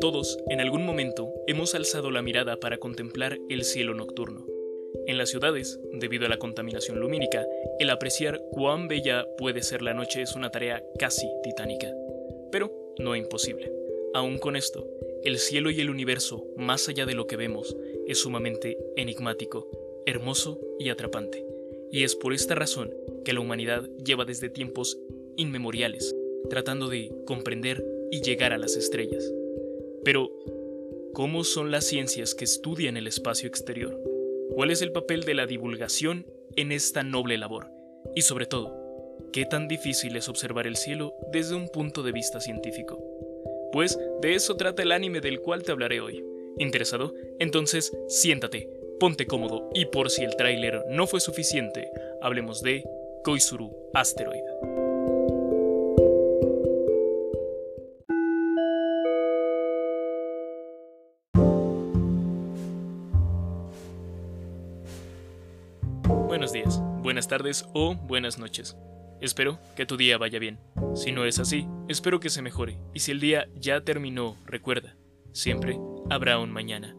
Todos, en algún momento, hemos alzado la mirada para contemplar el cielo nocturno. En las ciudades, debido a la contaminación lumínica, el apreciar cuán bella puede ser la noche es una tarea casi titánica. Pero no imposible. Aún con esto, el cielo y el universo, más allá de lo que vemos, es sumamente enigmático, hermoso y atrapante. Y es por esta razón que la humanidad lleva desde tiempos inmemoriales tratando de comprender y llegar a las estrellas. Pero, ¿cómo son las ciencias que estudian el espacio exterior? ¿Cuál es el papel de la divulgación en esta noble labor? Y sobre todo, ¿qué tan difícil es observar el cielo desde un punto de vista científico? Pues de eso trata el anime del cual te hablaré hoy. ¿Interesado? Entonces siéntate, ponte cómodo y por si el tráiler no fue suficiente, hablemos de Koizuru Asteroid. Buenos días, buenas tardes o buenas noches. Espero que tu día vaya bien. Si no es así, espero que se mejore. Y si el día ya terminó, recuerda, siempre habrá un mañana.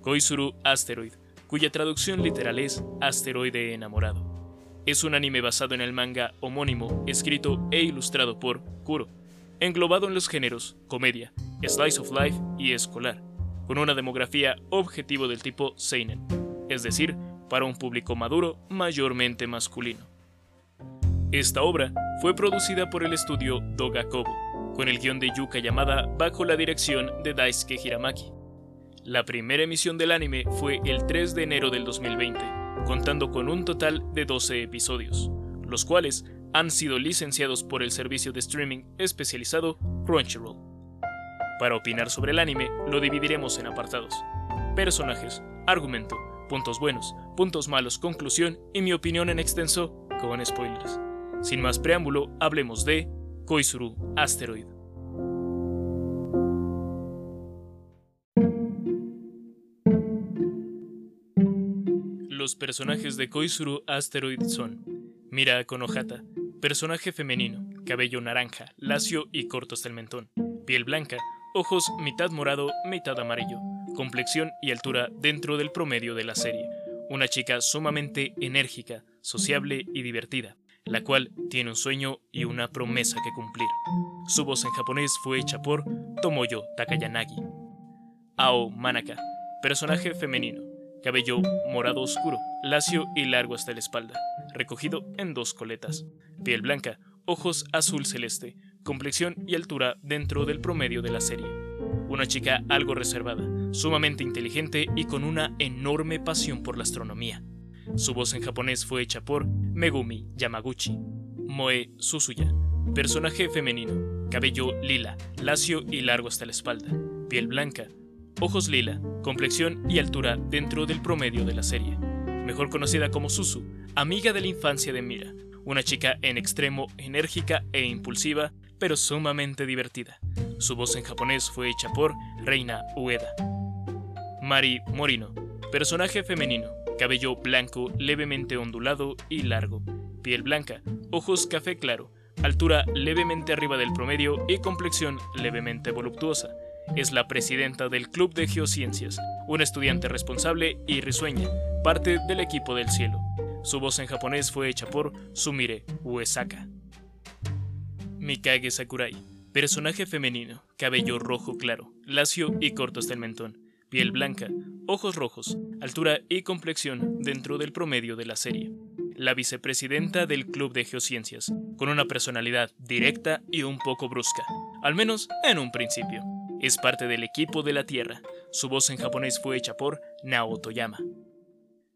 Koizuru Asteroid, cuya traducción literal es asteroide enamorado. Es un anime basado en el manga homónimo, escrito e ilustrado por Kuro, englobado en los géneros comedia, slice of life y escolar, con una demografía objetivo del tipo seinen, es decir, para un público maduro mayormente masculino. Esta obra fue producida por el estudio Dogakobo, con el guion de Yuka Yamada bajo la dirección de Daisuke Hiramaki. La primera emisión del anime fue el 3 de enero del 2020, contando con un total de 12 episodios, los cuales han sido licenciados por el servicio de streaming especializado Crunchyroll. Para opinar sobre el anime, lo dividiremos en apartados. Personajes, argumento, puntos buenos, puntos malos, conclusión y mi opinión en extenso con spoilers. Sin más preámbulo, hablemos de Koizuru Asteroid. Los personajes de Koizuru Asteroid son Mira Konohata, personaje femenino, cabello naranja, lacio y corto hasta el mentón, piel blanca, ojos mitad morado, mitad amarillo, complexión y altura dentro del promedio de la serie. Una chica sumamente enérgica, sociable y divertida, la cual tiene un sueño y una promesa que cumplir. Su voz en japonés fue hecha por Tomoyo Takayanagi. Ao Manaka, personaje femenino, cabello morado oscuro, lacio y largo hasta la espalda, recogido en dos coletas, piel blanca, ojos azul celeste, complexión y altura dentro del promedio de la serie. Una chica algo reservada, sumamente inteligente y con una enorme pasión por la astronomía. Su voz en japonés fue hecha por Megumi Yamaguchi. Moe Susuya, personaje femenino, cabello lila, lacio y largo hasta la espalda, piel blanca, ojos lila, complexión y altura dentro del promedio de la serie. Mejor conocida como Susu, amiga de la infancia de Mira, una chica en extremo enérgica e impulsiva, pero sumamente divertida. Su voz en japonés fue hecha por Reina Ueda. Mari Morino, personaje femenino, cabello blanco levemente ondulado y largo, piel blanca, ojos café claro, altura levemente arriba del promedio y complexión levemente voluptuosa. Es la presidenta del Club de Geociencias, una estudiante responsable y risueña, parte del equipo del cielo. Su voz en japonés fue hecha por Sumire Uesaka. Mikage Sakurai, personaje femenino, cabello rojo claro, lacio y corto hasta el mentón, piel blanca, ojos rojos, altura y complexión dentro del promedio de la serie. La vicepresidenta del Club de Geociencias, con una personalidad directa y un poco brusca, al menos en un principio. Es parte del equipo de la Tierra. Su voz en japonés fue hecha por Naotoyama.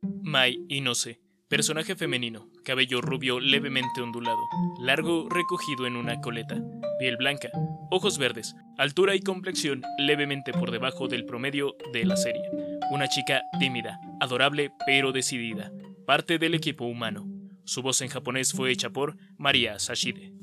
Mai Inose, Personaje femenino, cabello rubio levemente ondulado, largo recogido en una coleta, piel blanca, ojos verdes, altura y complexión levemente por debajo del promedio de la serie. Una chica tímida, adorable pero decidida, parte del equipo humano. Su voz en japonés fue hecha por María Sashide.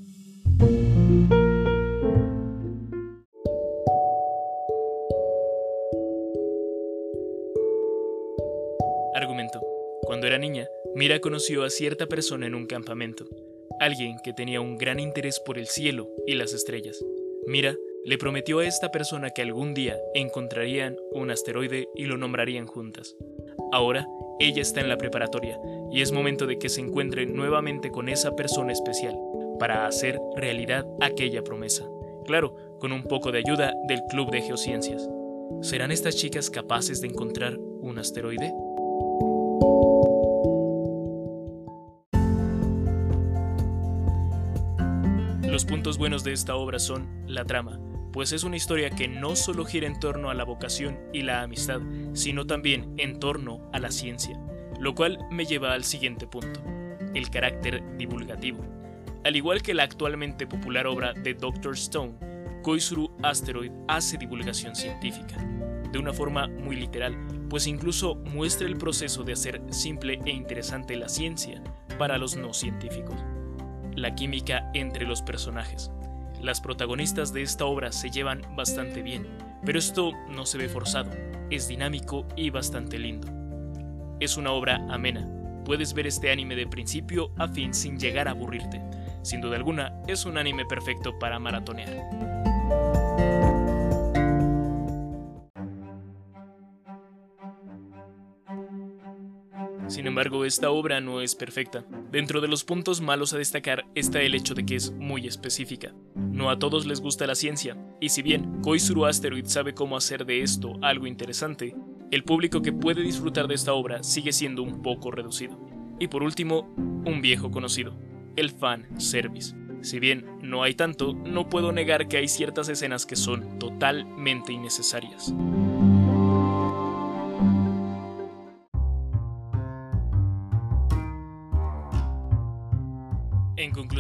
Mira conoció a cierta persona en un campamento, alguien que tenía un gran interés por el cielo y las estrellas. Mira le prometió a esta persona que algún día encontrarían un asteroide y lo nombrarían juntas. Ahora, ella está en la preparatoria y es momento de que se encuentre nuevamente con esa persona especial para hacer realidad aquella promesa. Claro, con un poco de ayuda del Club de Geociencias. ¿Serán estas chicas capaces de encontrar un asteroide? Puntos buenos de esta obra son la trama, pues es una historia que no solo gira en torno a la vocación y la amistad, sino también en torno a la ciencia, lo cual me lleva al siguiente punto, el carácter divulgativo. Al igual que la actualmente popular obra de Dr. Stone, Koizuru Asteroid hace divulgación científica, de una forma muy literal, pues incluso muestra el proceso de hacer simple e interesante la ciencia para los no científicos. La química entre los personajes, las protagonistas de esta obra se llevan bastante bien, pero esto no se ve forzado, es dinámico y bastante lindo. Es una obra amena, puedes ver este anime de principio a fin sin llegar a aburrirte. Sin duda alguna, es un anime perfecto para maratonear. Sin embargo, esta obra no es perfecta. Dentro de los puntos malos a destacar está el hecho de que es muy específica. No a todos les gusta la ciencia, y si bien Koizuru Asteroid sabe cómo hacer de esto algo interesante, el público que puede disfrutar de esta obra sigue siendo un poco reducido. Y por último, un viejo conocido, el fan service. Si bien no hay tanto, no puedo negar que hay ciertas escenas que son totalmente innecesarias.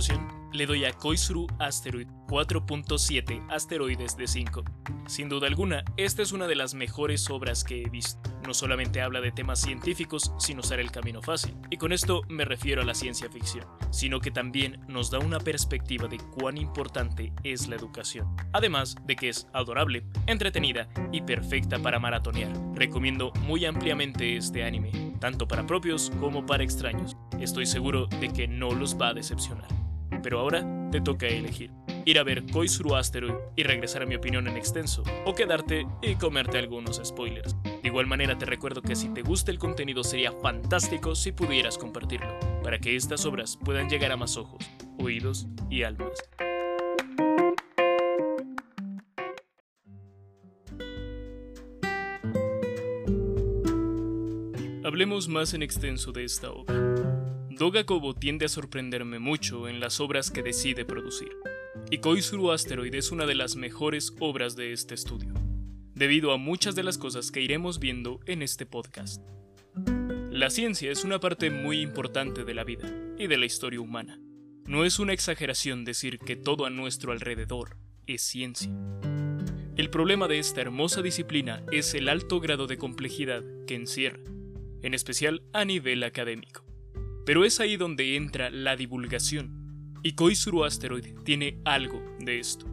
Conclusión, le doy a Koizuru Asteroid 4.7 asteroides de 5. Sin duda alguna, esta es una de las mejores obras que he visto. No solamente habla de temas científicos sin usar el camino fácil, y con esto me refiero a la ciencia ficción, sino que también nos da una perspectiva de cuán importante es la educación. Además de que es adorable, entretenida y perfecta para maratonear. Recomiendo muy ampliamente este anime, tanto para propios como para extraños. Estoy seguro de que no los va a decepcionar. Pero ahora te toca elegir. Ir a ver Koizuru Asteroid y regresar a mi opinión en extenso, o quedarte y comerte algunos spoilers. De igual manera te recuerdo que si te gusta el contenido sería fantástico si pudieras compartirlo, para que estas obras puedan llegar a más ojos, oídos y almas. Hablemos más en extenso de esta obra. Doga Kobo tiende a sorprenderme mucho en las obras que decide producir, y Koizuru Asteroid es una de las mejores obras de este estudio, debido a muchas de las cosas que iremos viendo en este podcast. La ciencia es una parte muy importante de la vida y de la historia humana. No es una exageración decir que todo a nuestro alrededor es ciencia. El problema de esta hermosa disciplina es el alto grado de complejidad que encierra en especial a nivel académico. Pero es ahí donde entra la divulgación, y Koizuru Asteroid tiene algo de esto.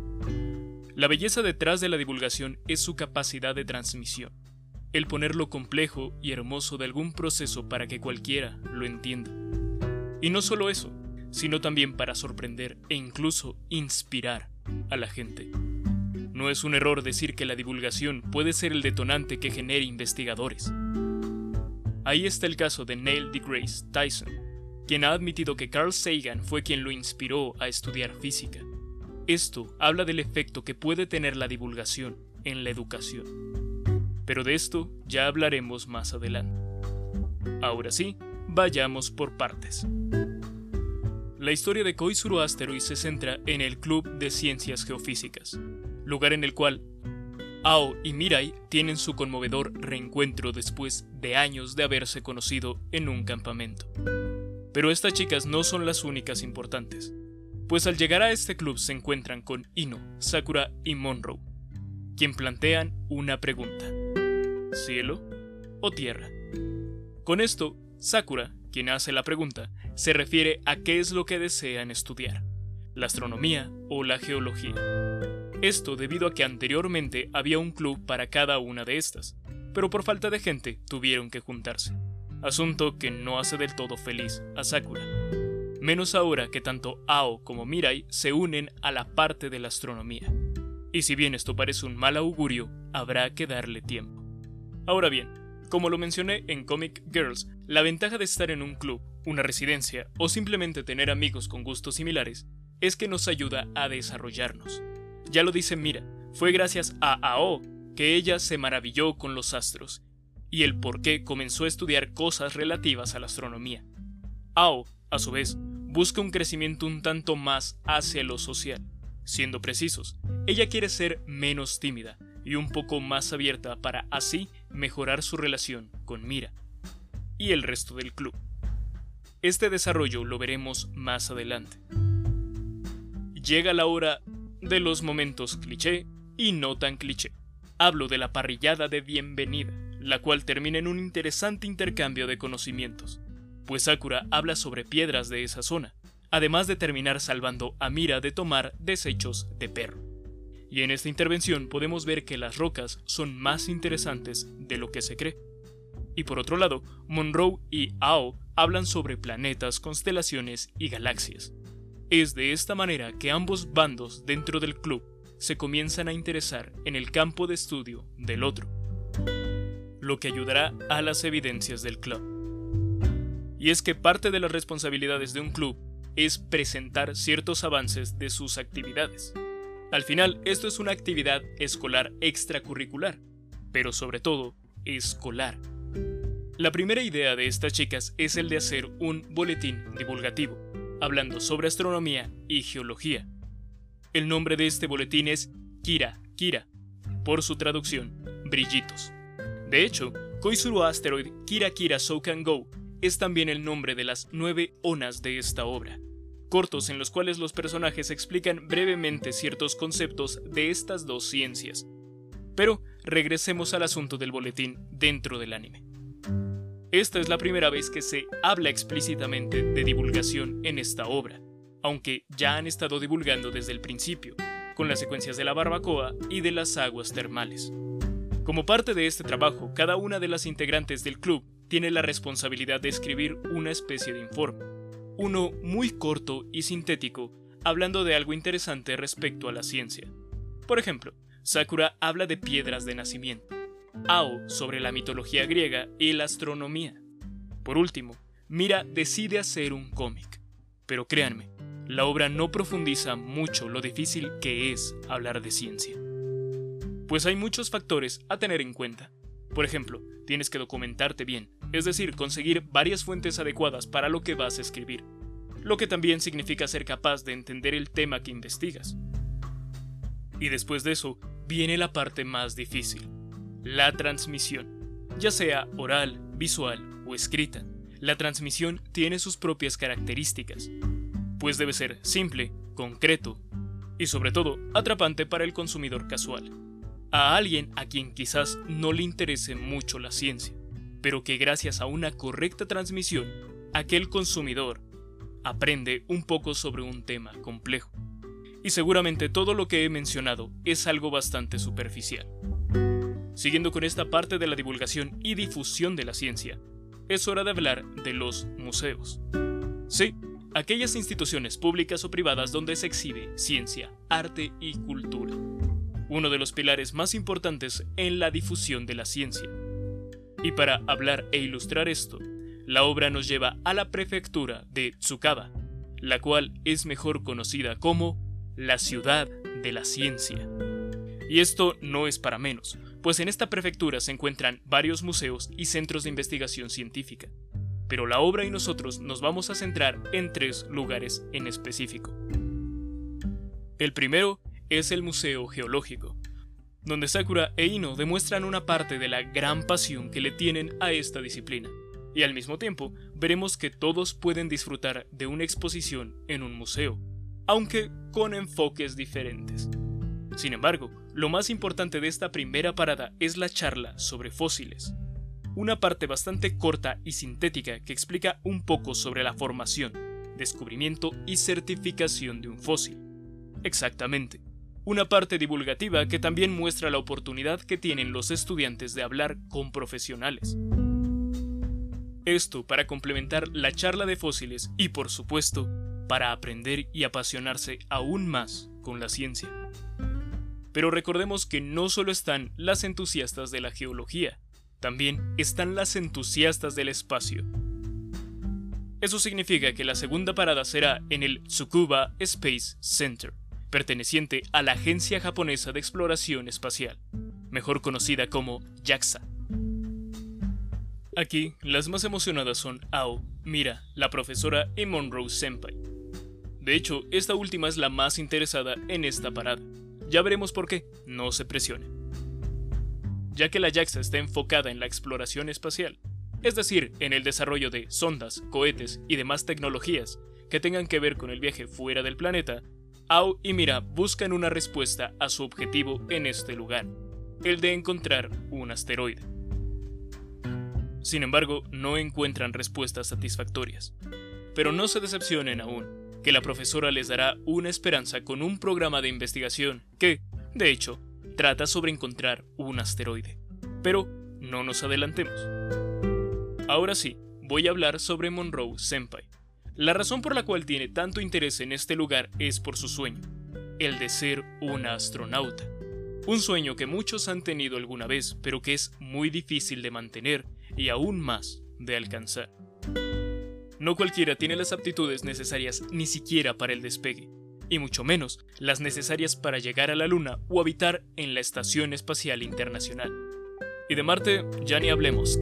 La belleza detrás de la divulgación es su capacidad de transmisión, el ponerlo complejo y hermoso de algún proceso para que cualquiera lo entienda. Y no solo eso, sino también para sorprender e incluso inspirar a la gente. No es un error decir que la divulgación puede ser el detonante que genere investigadores. Ahí está el caso de Neil deGrasse Tyson, quien ha admitido que Carl Sagan fue quien lo inspiró a estudiar física. Esto habla del efecto que puede tener la divulgación en la educación. Pero de esto ya hablaremos más adelante. Ahora sí, vayamos por partes. La historia de Koizuru Asteroid se centra en el Club de Ciencias Geofísicas, lugar en el cual Ao y Mirai tienen su conmovedor reencuentro después de años de haberse conocido en un campamento. Pero estas chicas no son las únicas importantes, pues al llegar a este club se encuentran con Ino, Sakura y Monroe, quien plantean una pregunta. ¿Cielo o tierra? Con esto, Sakura, quien hace la pregunta, se refiere a qué es lo que desean estudiar, la astronomía o la geología. Esto debido a que anteriormente había un club para cada una de estas, pero por falta de gente tuvieron que juntarse. Asunto que no hace del todo feliz a Sakura. Menos ahora que tanto Ao como Mirai se unen a la parte de la astronomía. Y si bien esto parece un mal augurio, habrá que darle tiempo. Ahora bien, como lo mencioné en Comic Girls, la ventaja de estar en un club, una residencia o simplemente tener amigos con gustos similares es que nos ayuda a desarrollarnos. Ya lo dice Mira, fue gracias a Ao que ella se maravilló con los astros y el por qué comenzó a estudiar cosas relativas a la astronomía. Ao, a su vez, busca un crecimiento un tanto más hacia lo social. Siendo precisos, ella quiere ser menos tímida y un poco más abierta para así mejorar su relación con Mira y el resto del club. Este desarrollo lo veremos más adelante. Llega la hora de los momentos cliché y no tan cliché. Hablo de la parrillada de bienvenida, la cual termina en un interesante intercambio de conocimientos, pues Sakura habla sobre piedras de esa zona, además de terminar salvando a Mira de tomar desechos de perro. Y en esta intervención podemos ver que las rocas son más interesantes de lo que se cree. Y por otro lado, Monroe y Ao hablan sobre planetas, constelaciones y galaxias. Es de esta manera que ambos bandos dentro del club se comienzan a interesar en el campo de estudio del otro, lo que ayudará a las evidencias del club. Y es que parte de las responsabilidades de un club es presentar ciertos avances de sus actividades. Al final, esto es una actividad escolar extracurricular, pero sobre todo, escolar. La primera idea de estas chicas es el de hacer un boletín divulgativo, hablando sobre astronomía y geología. El nombre de este boletín es Kira Kira, por su traducción, brillitos. De hecho, Koizuru Asteroid Kira Kira So Can Go es también el nombre de las nueve onas de esta obra, cortos en los cuales los personajes explican brevemente ciertos conceptos de estas dos ciencias. Pero regresemos al asunto del boletín dentro del anime. Esta es la primera vez que se habla explícitamente de divulgación en esta obra, aunque ya han estado divulgando desde el principio, con las secuencias de la barbacoa y de las aguas termales. Como parte de este trabajo, cada una de las integrantes del club tiene la responsabilidad de escribir una especie de informe, uno muy corto y sintético, hablando de algo interesante respecto a la ciencia. Por ejemplo, Sakura habla de piedras de nacimiento, Ao sobre la mitología griega y la astronomía. Por último, Mira decide hacer un cómic. Pero créanme, la obra no profundiza mucho lo difícil que es hablar de ciencia. Pues hay muchos factores a tener en cuenta. Por ejemplo, tienes que documentarte bien, es decir, conseguir varias fuentes adecuadas para lo que vas a escribir, lo que también significa ser capaz de entender el tema que investigas. Y después de eso, viene la parte más difícil, la transmisión, ya sea oral, visual o escrita. La transmisión tiene sus propias características, pues debe ser simple, concreto y sobre todo atrapante para el consumidor casual, a alguien a quien quizás no le interese mucho la ciencia pero que gracias a una correcta transmisión, aquel consumidor aprende un poco sobre un tema complejo. Y seguramente todo lo que he mencionado es algo bastante superficial. Siguiendo con esta parte de la divulgación y difusión de la ciencia, es hora de hablar de los museos. Sí, aquellas instituciones públicas o privadas donde se exhibe ciencia, arte y cultura. Uno de los pilares más importantes en la difusión de la ciencia y para hablar e ilustrar esto, la obra nos lleva a la prefectura de Tsukaba, la cual es mejor conocida como la ciudad de la ciencia. Y esto no es para menos, pues en esta prefectura se encuentran varios museos y centros de investigación científica. Pero la obra y nosotros nos vamos a centrar en tres lugares en específico. El primero es el Museo Geológico, donde Sakura e Ino demuestran una parte de la gran pasión que le tienen a esta disciplina. Y al mismo tiempo, veremos que todos pueden disfrutar de una exposición en un museo, aunque con enfoques diferentes. Sin embargo, lo más importante de esta primera parada es la charla sobre fósiles, una parte bastante corta y sintética que explica un poco sobre la formación, descubrimiento y certificación de un fósil. Exactamente, una parte divulgativa que también muestra la oportunidad que tienen los estudiantes de hablar con profesionales. Esto para complementar la charla de fósiles y por supuesto para aprender y apasionarse aún más con la ciencia. Pero recordemos que no solo están las entusiastas de la geología, también están las entusiastas del espacio. Eso significa que la segunda parada será en el Tsukuba Space Center, perteneciente a la Agencia Japonesa de Exploración Espacial, mejor conocida como JAXA. Aquí, las más emocionadas son Ao, Mira, la profesora y Monroe Senpai. De hecho, esta última es la más interesada en esta parada. Ya veremos por qué, no se presione. Ya que la JAXA está enfocada en la exploración espacial, es decir, en el desarrollo de sondas, cohetes y demás tecnologías que tengan que ver con el viaje fuera del planeta, Ao y Mira buscan una respuesta a su objetivo en este lugar, el de encontrar un asteroide. Sin embargo, no encuentran respuestas satisfactorias. Pero no se decepcionen aún, que la profesora les dará una esperanza con un programa de investigación que, de hecho, trata sobre encontrar un asteroide. Pero no nos adelantemos. Ahora sí, voy a hablar sobre Monroe Senpai. La razón por la cual tiene tanto interés en este lugar es por su sueño, el de ser una astronauta. Un sueño que muchos han tenido alguna vez, pero que es muy difícil de mantener y aún más de alcanzar. No cualquiera tiene las aptitudes necesarias ni siquiera para el despegue, y mucho menos las necesarias para llegar a la Luna o habitar en la Estación Espacial Internacional. Y de Marte ya ni hablemos.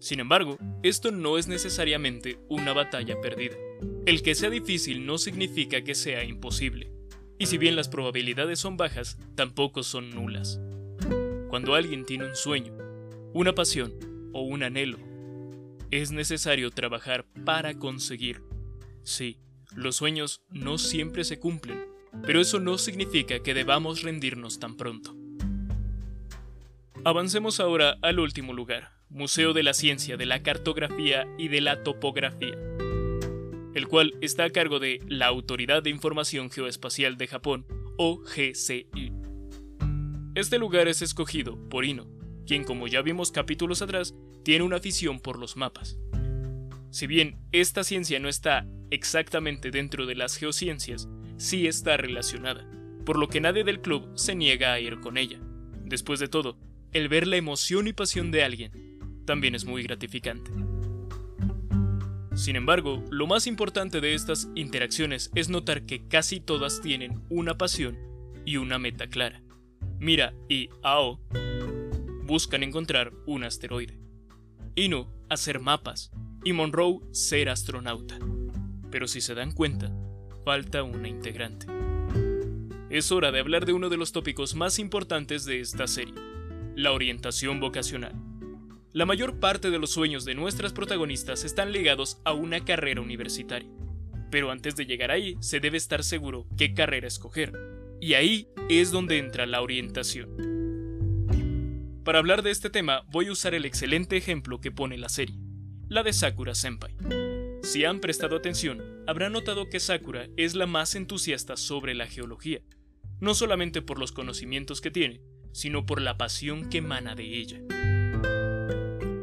Sin embargo, esto no es necesariamente una batalla perdida. El que sea difícil no significa que sea imposible. Y si bien las probabilidades son bajas, tampoco son nulas. Cuando alguien tiene un sueño, una pasión o un anhelo, es necesario trabajar para conseguir. Sí, los sueños no siempre se cumplen, pero eso no significa que debamos rendirnos tan pronto. Avancemos ahora al último lugar, Museo de la Ciencia de la Cartografía y de la Topografía, el cual está a cargo de la Autoridad de Información Geoespacial de Japón, o GCI. Este lugar es escogido por Ino, quien como ya vimos capítulos atrás, tiene una afición por los mapas. Si bien esta ciencia no está exactamente dentro de las geociencias, sí está relacionada, por lo que nadie del club se niega a ir con ella. Después de todo, el ver la emoción y pasión de alguien también es muy gratificante. Sin embargo, lo más importante de estas interacciones es notar que casi todas tienen una pasión y una meta clara. Mira y Ao buscan encontrar un asteroide. Inu hacer mapas y Monroe ser astronauta. Pero si se dan cuenta, falta una integrante. Es hora de hablar de uno de los tópicos más importantes de esta serie, la orientación vocacional. La mayor parte de los sueños de nuestras protagonistas están ligados a una carrera universitaria. Pero antes de llegar ahí, se debe estar seguro qué carrera escoger. Y ahí es donde entra la orientación. Para hablar de este tema, voy a usar el excelente ejemplo que pone la serie, la de Sakura Senpai. Si han prestado atención, habrán notado que Sakura es la más entusiasta sobre la geología, no solamente por los conocimientos que tiene, sino por la pasión que emana de ella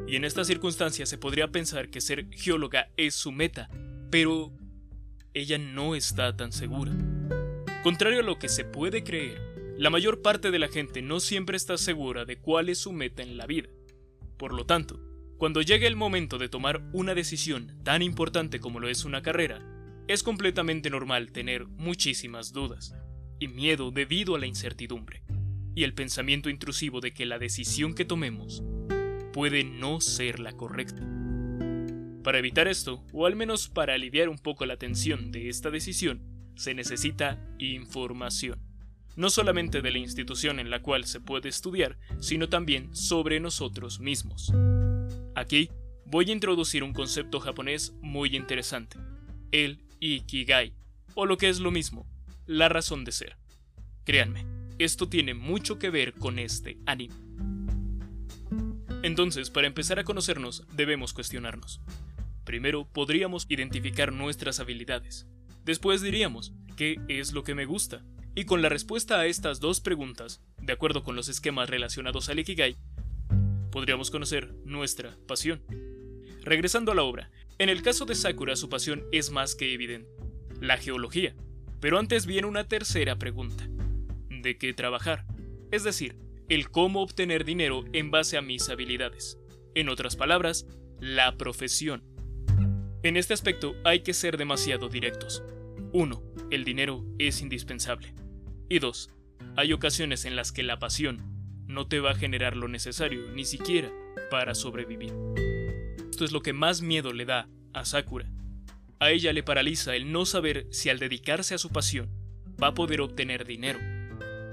y en estas circunstancias se podría pensar que ser geóloga es su meta, pero ella no está tan segura. Contrario a lo que se puede creer, la mayor parte de la gente no siempre está segura de cuál es su meta en la vida. Por lo tanto, cuando llegue el momento de tomar una decisión tan importante como lo es una carrera, es completamente normal tener muchísimas dudas y miedo debido a la incertidumbre y el pensamiento intrusivo de que la decisión que tomemos puede no ser la correcta. Para evitar esto, o al menos para aliviar un poco la tensión de esta decisión, se necesita información. No solamente de la institución en la cual se puede estudiar, sino también sobre nosotros mismos. Aquí voy a introducir un concepto japonés muy interesante, el Ikigai, o lo que es lo mismo, la razón de ser. Créanme, esto tiene mucho que ver con este anime. Entonces, para empezar a conocernos, debemos cuestionarnos. Primero, podríamos identificar nuestras habilidades. Después diríamos, ¿qué es lo que me gusta? Y con la respuesta a estas dos preguntas, de acuerdo con los esquemas relacionados al Ikigai, podríamos conocer nuestra pasión. Regresando a la obra, en el caso de Sakura su pasión es más que evidente, la geología. Pero antes viene una tercera pregunta. de qué trabajar, es decir, el cómo obtener dinero en base a mis habilidades. En otras palabras, la profesión. En este aspecto hay que ser demasiado directos. 1. El dinero es indispensable. Y 2. Hay ocasiones en las que la pasión no te va a generar lo necesario, ni siquiera para sobrevivir. Esto es lo que más miedo le da a Sakura. A ella le paraliza el no saber si al dedicarse a su pasión va a poder obtener dinero.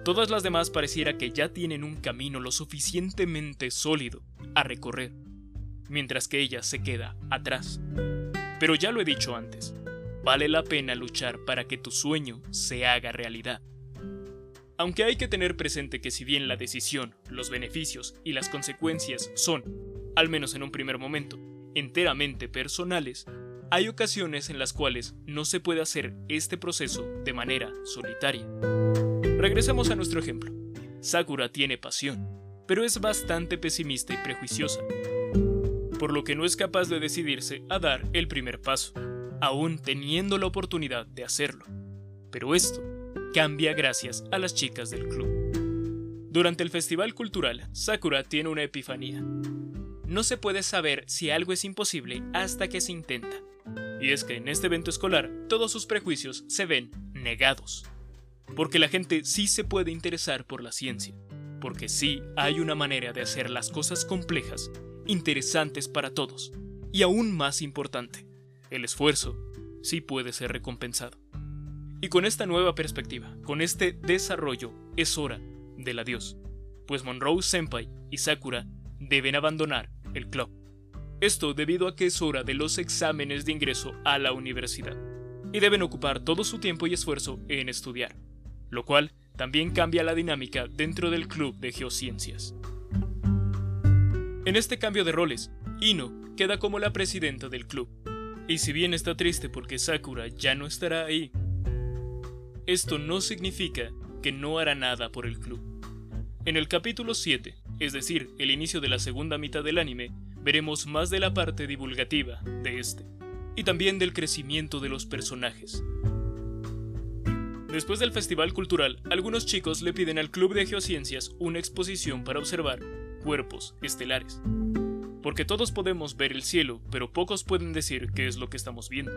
Todas las demás pareciera que ya tienen un camino lo suficientemente sólido a recorrer, mientras que ella se queda atrás. Pero ya lo he dicho antes, vale la pena luchar para que tu sueño se haga realidad. Aunque hay que tener presente que si bien la decisión, los beneficios y las consecuencias son, al menos en un primer momento, enteramente personales, hay ocasiones en las cuales no se puede hacer este proceso de manera solitaria. Regresemos a nuestro ejemplo. Sakura tiene pasión, pero es bastante pesimista y prejuiciosa, por lo que no es capaz de decidirse a dar el primer paso, aún teniendo la oportunidad de hacerlo. Pero esto cambia gracias a las chicas del club. Durante el festival cultural, Sakura tiene una epifanía. No se puede saber si algo es imposible hasta que se intenta. Y es que en este evento escolar todos sus prejuicios se ven negados. Porque la gente sí se puede interesar por la ciencia. Porque sí hay una manera de hacer las cosas complejas, interesantes para todos. Y aún más importante, el esfuerzo sí puede ser recompensado. Y con esta nueva perspectiva, con este desarrollo, es hora del adiós. Pues Monroe Senpai y Sakura deben abandonar el club. Esto debido a que es hora de los exámenes de ingreso a la universidad, y deben ocupar todo su tiempo y esfuerzo en estudiar, lo cual también cambia la dinámica dentro del club de geociencias. En este cambio de roles, Ino queda como la presidenta del club, y si bien está triste porque Sakura ya no estará ahí, esto no significa que no hará nada por el club. En el capítulo 7, es decir, el inicio de la segunda mitad del anime, veremos más de la parte divulgativa de este, y también del crecimiento de los personajes. Después del festival cultural, algunos chicos le piden al Club de Geociencias una exposición para observar cuerpos estelares. Porque todos podemos ver el cielo, pero pocos pueden decir qué es lo que estamos viendo.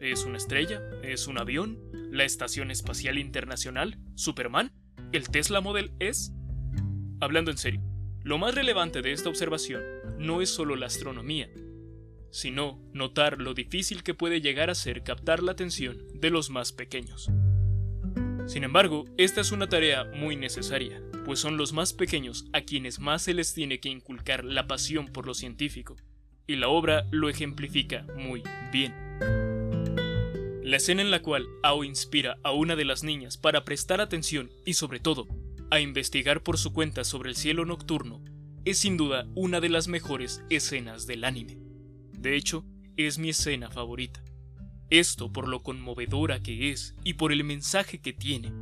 ¿Es una estrella? ¿Es un avión? ¿La Estación Espacial Internacional? ¿Superman? ¿El Tesla Model S? Hablando en serio, lo más relevante de esta observación no es solo la astronomía, sino notar lo difícil que puede llegar a ser captar la atención de los más pequeños. Sin embargo, esta es una tarea muy necesaria, pues son los más pequeños a quienes más se les tiene que inculcar la pasión por lo científico, y la obra lo ejemplifica muy bien. La escena en la cual Ao inspira a una de las niñas para prestar atención y sobre todo a investigar por su cuenta sobre el cielo nocturno es sin duda una de las mejores escenas del anime. De hecho, es mi escena favorita. Esto por lo conmovedora que es y por el mensaje que tiene,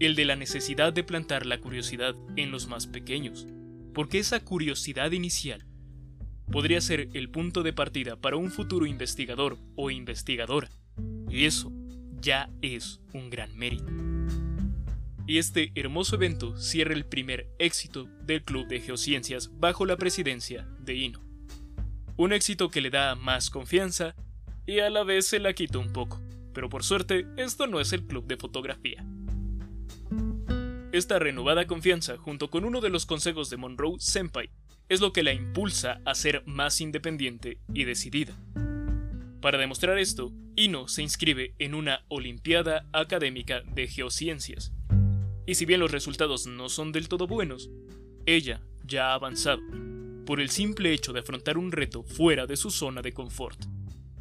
el de la necesidad de plantar la curiosidad en los más pequeños, porque esa curiosidad inicial podría ser el punto de partida para un futuro investigador o investigadora, y eso ya es un gran mérito. Y este hermoso evento cierra el primer éxito del Club de Geociencias bajo la presidencia de Ino. Un éxito que le da más confianza y a la vez se la quita un poco, pero por suerte esto no es el club de fotografía. Esta renovada confianza, junto con uno de los consejos de Monroe Senpai, es lo que la impulsa a ser más independiente y decidida. Para demostrar esto, Ino se inscribe en una Olimpiada Académica de Geociencias, y si bien los resultados no son del todo buenos, ella ya ha avanzado, por el simple hecho de afrontar un reto fuera de su zona de confort.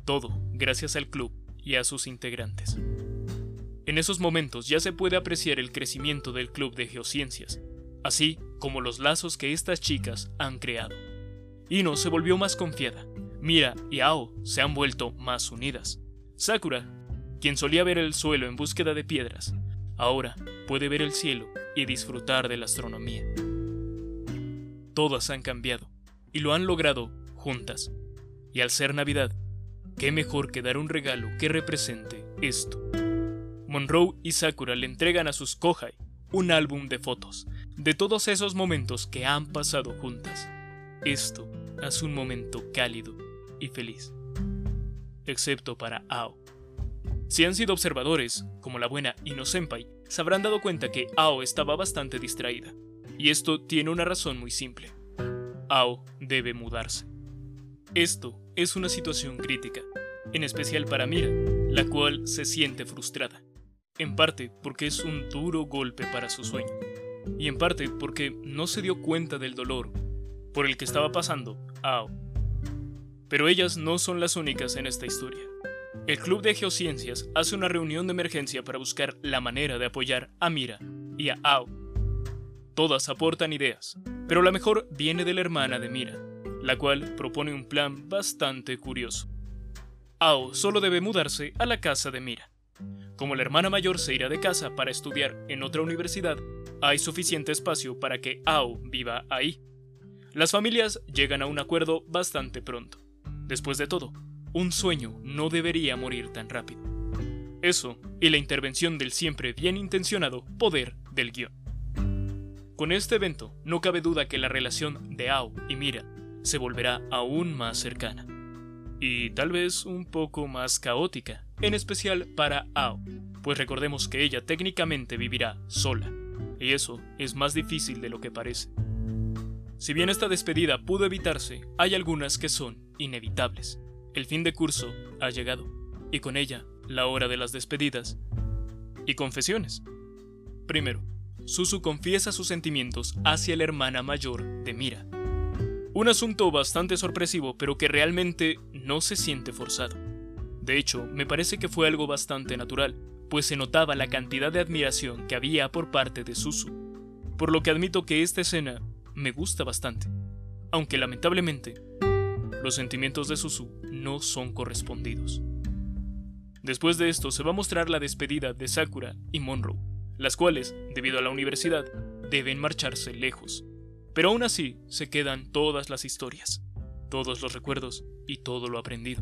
Todo gracias al club y a sus integrantes. En esos momentos ya se puede apreciar el crecimiento del club de geociencias, así como los lazos que estas chicas han creado. Ino se volvió más confiada, Mira y Ao se han vuelto más unidas. Sakura, quien solía ver el suelo en búsqueda de piedras, Ahora puede ver el cielo y disfrutar de la astronomía. Todas han cambiado y lo han logrado juntas. Y al ser Navidad, qué mejor que dar un regalo que represente esto. Monroe y Sakura le entregan a sus Kohai un álbum de fotos de todos esos momentos que han pasado juntas. Esto es un momento cálido y feliz. Excepto para Ao. Si han sido observadores, como la buena Inosenpai, se habrán dado cuenta que Ao estaba bastante distraída. Y esto tiene una razón muy simple. Ao debe mudarse. Esto es una situación crítica, en especial para Mira, la cual se siente frustrada. En parte porque es un duro golpe para su sueño, y en parte porque no se dio cuenta del dolor por el que estaba pasando Ao. Pero ellas no son las únicas en esta historia. El Club de Geociencias hace una reunión de emergencia para buscar la manera de apoyar a Mira y a Ao. Todas aportan ideas, pero la mejor viene de la hermana de Mira, la cual propone un plan bastante curioso. Ao solo debe mudarse a la casa de Mira. Como la hermana mayor se irá de casa para estudiar en otra universidad, hay suficiente espacio para que Ao viva ahí. Las familias llegan a un acuerdo bastante pronto. Después de todo, un sueño no debería morir tan rápido. Eso y la intervención del siempre bien intencionado poder del guion. Con este evento, no cabe duda que la relación de Ao y Mira se volverá aún más cercana. Y tal vez un poco más caótica, en especial para Ao, pues recordemos que ella técnicamente vivirá sola, y eso es más difícil de lo que parece. Si bien esta despedida pudo evitarse, hay algunas que son inevitables. El fin de curso ha llegado, y con ella la hora de las despedidas y confesiones. Primero, Susu confiesa sus sentimientos hacia la hermana mayor de Mira. Un asunto bastante sorpresivo, pero que realmente no se siente forzado. De hecho, me parece que fue algo bastante natural, pues se notaba la cantidad de admiración que había por parte de Susu, por lo que admito que esta escena me gusta bastante, aunque lamentablemente los sentimientos de Susu no son correspondidos. Después de esto se va a mostrar la despedida de Sakura y Monroe, las cuales, debido a la universidad, deben marcharse lejos. Pero aún así se quedan todas las historias, todos los recuerdos y todo lo aprendido.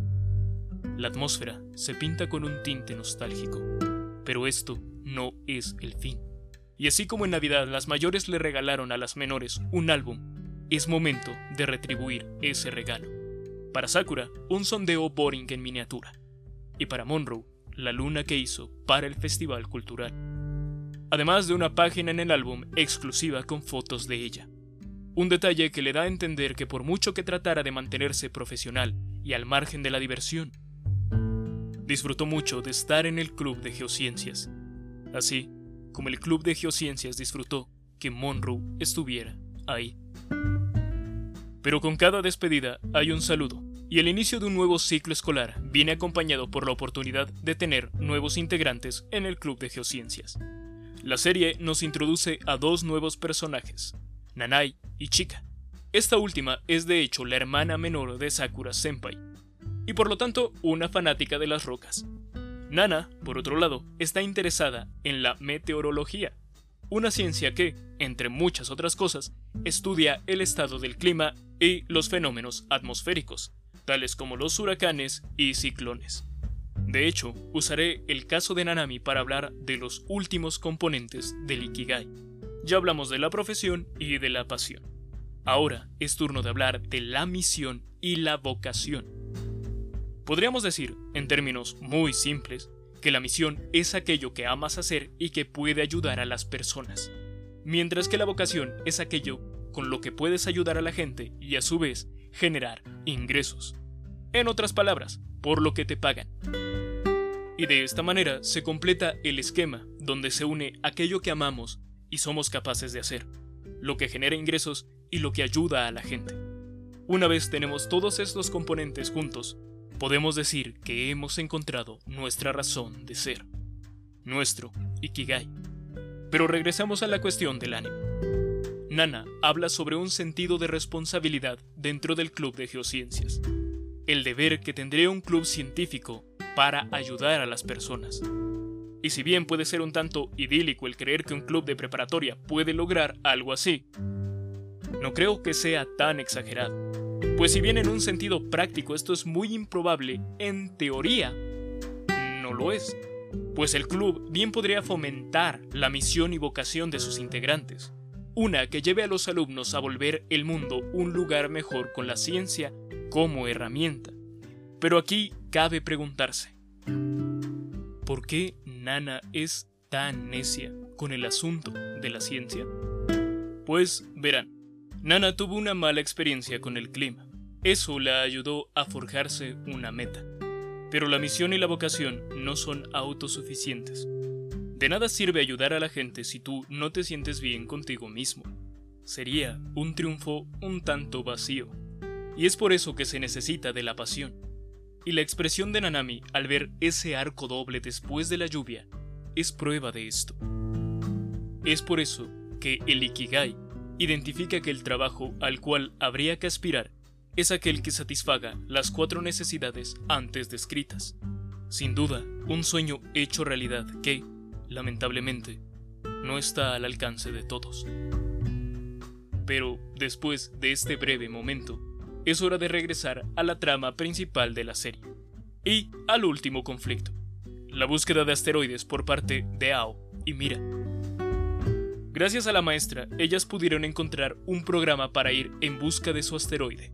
La atmósfera se pinta con un tinte nostálgico, pero esto no es el fin. Y así como en Navidad las mayores le regalaron a las menores un álbum, es momento de retribuir ese regalo. Para Sakura, un sondeo boring en miniatura. Y para Monroe, la luna que hizo para el festival cultural además de una página en el álbum exclusiva con fotos de ella. Un detalle que le da a entender que por mucho que tratara de mantenerse profesional y al margen de la diversión, disfrutó mucho de estar en el Club de Geociencias, así como el Club de Geociencias disfrutó que Monroe estuviera ahí. Pero con cada despedida hay un saludo, y el inicio de un nuevo ciclo escolar viene acompañado por la oportunidad de tener nuevos integrantes en el Club de Geociencias. La serie nos introduce a dos nuevos personajes, Nanai y Chika. Esta última es de hecho la hermana menor de Sakura Senpai, y por lo tanto una fanática de las rocas. Nana, por otro lado, está interesada en la meteorología, una ciencia que, entre muchas otras cosas, estudia el estado del clima y los fenómenos atmosféricos, tales como los huracanes y ciclones. De hecho, usaré el caso de Nanami para hablar de los últimos componentes del Ikigai. Ya hablamos de la profesión y de la pasión. Ahora es turno de hablar de la misión y la vocación. Podríamos decir, en términos muy simples, que la misión es aquello que amas hacer y que puede ayudar a las personas, mientras que la vocación es aquello con lo que puedes ayudar a la gente y a su vez generar ingresos. En otras palabras, por lo que te pagan. Y de esta manera se completa el esquema donde se une aquello que amamos y somos capaces de hacer, lo que genera ingresos y lo que ayuda a la gente. Una vez tenemos todos estos componentes juntos, podemos decir que hemos encontrado nuestra razón de ser, nuestro Ikigai. Pero regresamos a la cuestión del ánimo. Nana habla sobre un sentido de responsabilidad dentro del Club de Geociencias, el deber que tendría un club científico para ayudar a las personas. Y si bien puede ser un tanto idílico el creer que un club de preparatoria puede lograr algo así, no creo que sea tan exagerado. Pues si bien en un sentido práctico esto es muy improbable, en teoría no lo es. pues el club bien podría fomentar la misión y vocación de sus integrantes, una que lleve a los alumnos a volver el mundo un lugar mejor con la ciencia como herramienta. Pero aquí cabe preguntarse, ¿por qué Nana es tan necia con el asunto de la ciencia? Pues verán, Nana tuvo una mala experiencia con el clima. Eso la ayudó a forjarse una meta. Pero la misión y la vocación no son autosuficientes. De nada sirve ayudar a la gente si tú no te sientes bien contigo mismo. Sería un triunfo un tanto vacío. Y es por eso que se necesita de la pasión. Y la expresión de Nanami al ver ese arco doble después de la lluvia es prueba de esto. Es por eso que el Ikigai identifica que el trabajo al cual habría que aspirar es aquel que satisfaga las cuatro necesidades antes descritas. Sin duda, un sueño hecho realidad que, lamentablemente, no está al alcance de todos. Pero después de este breve momento, es hora de regresar a la trama principal de la serie y al último conflicto, la búsqueda de asteroides por parte de Ao y Mira. Gracias a la maestra, ellas pudieron encontrar un programa para ir en busca de su asteroide,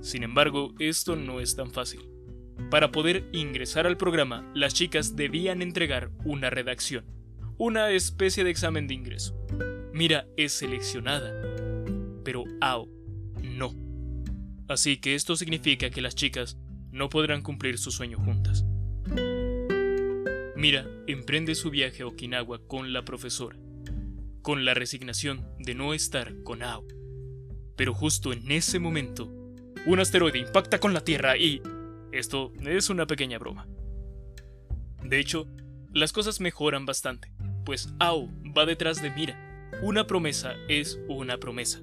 sin embargo, esto no es tan fácil. Para poder ingresar al programa, las chicas debían entregar una redacción, una especie de examen de ingreso. Mira es seleccionada, pero Ao no. Así que esto significa que las chicas no podrán cumplir su sueño juntas. Mira emprende su viaje a Okinawa con la profesora, con la resignación de no estar con Ao. Pero justo en ese momento, un asteroide impacta con la Tierra y... Esto es una pequeña broma. De hecho, las cosas mejoran bastante, pues Ao va detrás de Mira. Una promesa es una promesa.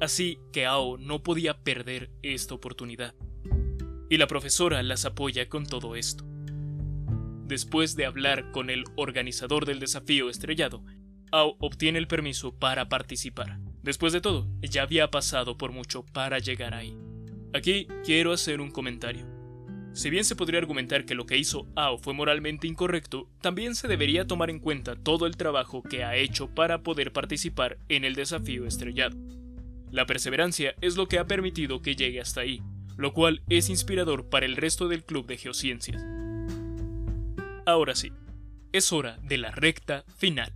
Así que Ao no podía perder esta oportunidad. Y la profesora las apoya con todo esto. Después de hablar con el organizador del desafío estrellado, Ao obtiene el permiso para participar. Después de todo, ya había pasado por mucho para llegar ahí. Aquí quiero hacer un comentario. Si bien se podría argumentar que lo que hizo Ao fue moralmente incorrecto, también se debería tomar en cuenta todo el trabajo que ha hecho para poder participar en el desafío estrellado. La perseverancia es lo que ha permitido que llegue hasta ahí, lo cual es inspirador para el resto del club de geociencias. Ahora sí, es hora de la recta final.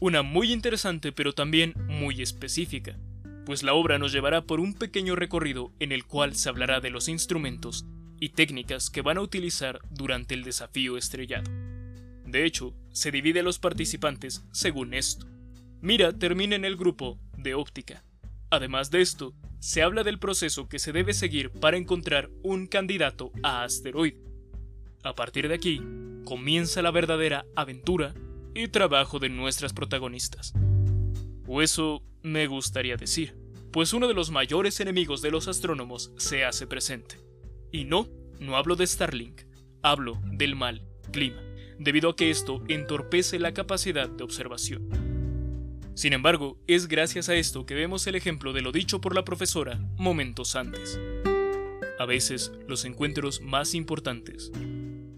Una muy interesante pero también muy específica pues la obra nos llevará por un pequeño recorrido en el cual se hablará de los instrumentos y técnicas que van a utilizar durante el desafío estrellado. De hecho, se divide a los participantes según esto. Mira termina en el grupo de óptica. Además de esto, se habla del proceso que se debe seguir para encontrar un candidato a asteroide. A partir de aquí, comienza la verdadera aventura y trabajo de nuestras protagonistas. O eso me gustaría decir, pues uno de los mayores enemigos de los astrónomos se hace presente. Y no, no hablo de Starlink, hablo del mal clima, debido a que esto entorpece la capacidad de observación. Sin embargo, es gracias a esto que vemos el ejemplo de lo dicho por la profesora momentos antes. A veces los encuentros más importantes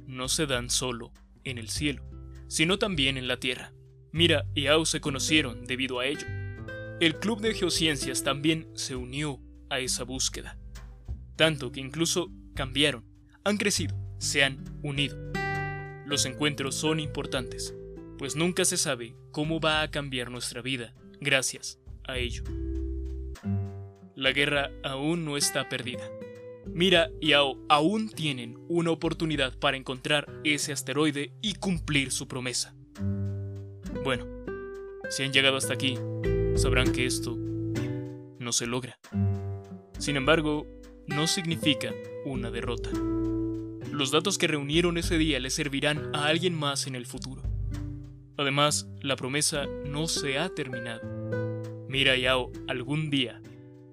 no se dan solo en el cielo, sino también en la tierra. Mira y Ao se conocieron debido a ello. El Club de Geociencias también se unió a esa búsqueda. Tanto que incluso cambiaron, han crecido, se han unido. Los encuentros son importantes, pues nunca se sabe cómo va a cambiar nuestra vida gracias a ello. La guerra aún no está perdida. Mira y Ao aún tienen una oportunidad para encontrar ese asteroide y cumplir su promesa. Bueno, si han llegado hasta aquí, sabrán que esto no se logra. Sin embargo, no significa una derrota. Los datos que reunieron ese día le servirán a alguien más en el futuro. Además, la promesa no se ha terminado. Mira y Ao algún día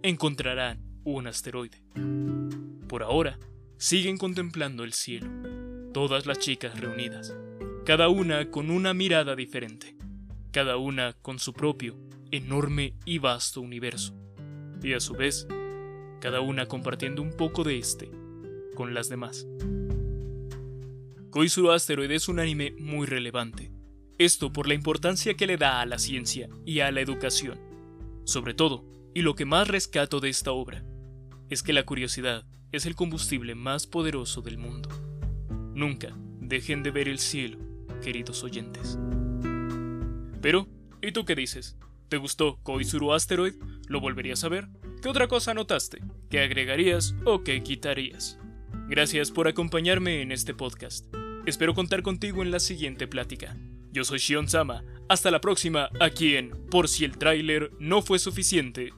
encontrarán un asteroide. Por ahora, siguen contemplando el cielo, todas las chicas reunidas, cada una con una mirada diferente, cada una con su propio enorme y vasto universo, y a su vez, cada una compartiendo un poco de este con las demás. Koizuru Asteroid es un anime muy relevante. Esto por la importancia que le da a la ciencia y a la educación. Sobre todo, y lo que más rescato de esta obra, es que la curiosidad es el combustible más poderoso del mundo. Nunca dejen de ver el cielo, queridos oyentes. Pero, ¿y tú qué dices? ¿Te gustó Koizuru Asteroid? ¿Lo volverías a ver? ¿Qué otra cosa notaste? ¿Qué agregarías o qué quitarías? Gracias por acompañarme en este podcast. Espero contar contigo en la siguiente plática. Yo soy Shion Sama. Hasta la próxima aquí en Por si el tráiler no fue suficiente,